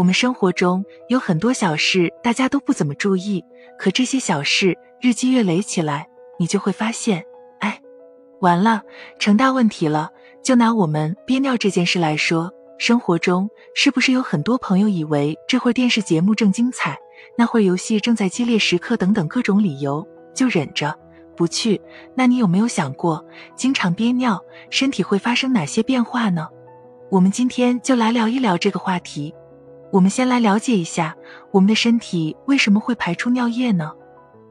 我们生活中有很多小事，大家都不怎么注意，可这些小事日积月累起来，你就会发现，哎，完了，成大问题了。就拿我们憋尿这件事来说，生活中是不是有很多朋友以为这会儿电视节目正精彩，那会儿游戏正在激烈时刻等等各种理由，就忍着不去？那你有没有想过，经常憋尿，身体会发生哪些变化呢？我们今天就来聊一聊这个话题。我们先来了解一下我们的身体为什么会排出尿液呢？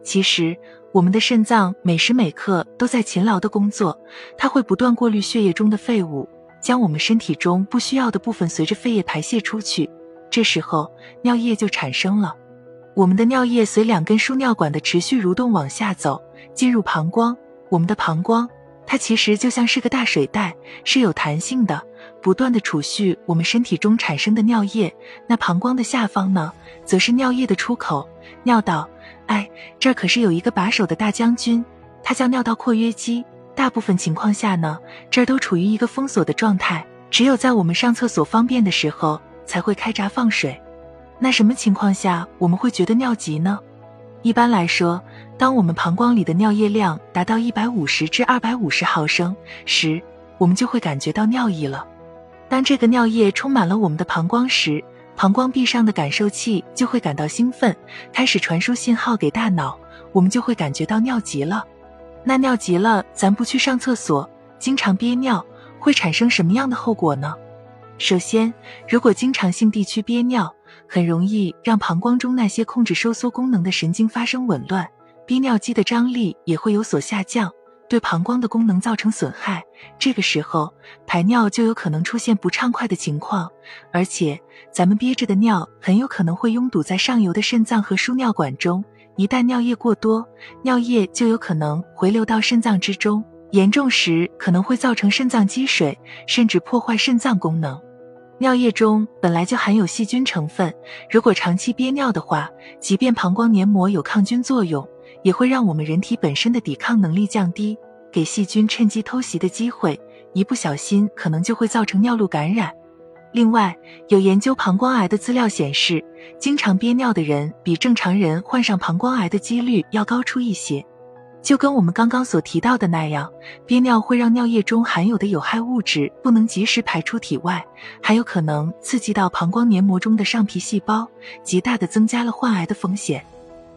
其实，我们的肾脏每时每刻都在勤劳的工作，它会不断过滤血液中的废物，将我们身体中不需要的部分随着肺液排泄出去。这时候，尿液就产生了。我们的尿液随两根输尿管的持续蠕动往下走，进入膀胱。我们的膀胱，它其实就像是个大水袋，是有弹性的。不断的储蓄我们身体中产生的尿液，那膀胱的下方呢，则是尿液的出口，尿道。哎，这儿可是有一个把守的大将军，他叫尿道括约肌。大部分情况下呢，这儿都处于一个封锁的状态，只有在我们上厕所方便的时候才会开闸放水。那什么情况下我们会觉得尿急呢？一般来说，当我们膀胱里的尿液量达到一百五十至二百五十毫升时，我们就会感觉到尿意了。当这个尿液充满了我们的膀胱时，膀胱壁上的感受器就会感到兴奋，开始传输信号给大脑，我们就会感觉到尿急了。那尿急了，咱不去上厕所，经常憋尿，会产生什么样的后果呢？首先，如果经常性地区憋尿，很容易让膀胱中那些控制收缩功能的神经发生紊乱，憋尿肌的张力也会有所下降。对膀胱的功能造成损害，这个时候排尿就有可能出现不畅快的情况，而且咱们憋着的尿很有可能会拥堵在上游的肾脏和输尿管中，一旦尿液过多，尿液就有可能回流到肾脏之中，严重时可能会造成肾脏积水，甚至破坏肾脏功能。尿液中本来就含有细菌成分，如果长期憋尿的话，即便膀胱黏膜有抗菌作用。也会让我们人体本身的抵抗能力降低，给细菌趁机偷袭的机会，一不小心可能就会造成尿路感染。另外，有研究膀胱癌的资料显示，经常憋尿的人比正常人患上膀胱癌的几率要高出一些。就跟我们刚刚所提到的那样，憋尿会让尿液中含有的有害物质不能及时排出体外，还有可能刺激到膀胱黏膜中的上皮细胞，极大的增加了患癌的风险。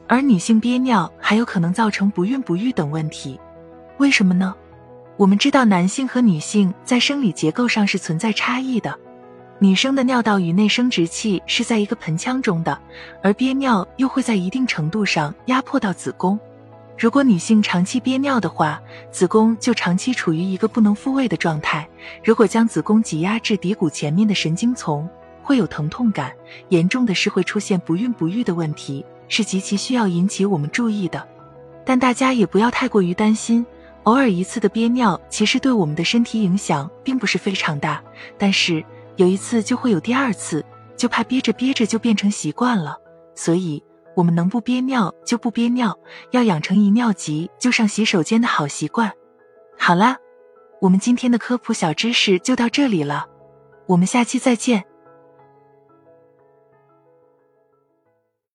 而女性憋尿还有可能造成不孕不育等问题，为什么呢？我们知道男性和女性在生理结构上是存在差异的，女生的尿道与内生殖器是在一个盆腔中的，而憋尿又会在一定程度上压迫到子宫。如果女性长期憋尿的话，子宫就长期处于一个不能复位的状态。如果将子宫挤压至骶骨前面的神经丛，会有疼痛感，严重的是会出现不孕不育的问题。是极其需要引起我们注意的，但大家也不要太过于担心。偶尔一次的憋尿，其实对我们的身体影响并不是非常大。但是有一次就会有第二次，就怕憋着憋着就变成习惯了。所以，我们能不憋尿就不憋尿，要养成一尿急就上洗手间的好习惯。好啦，我们今天的科普小知识就到这里了，我们下期再见。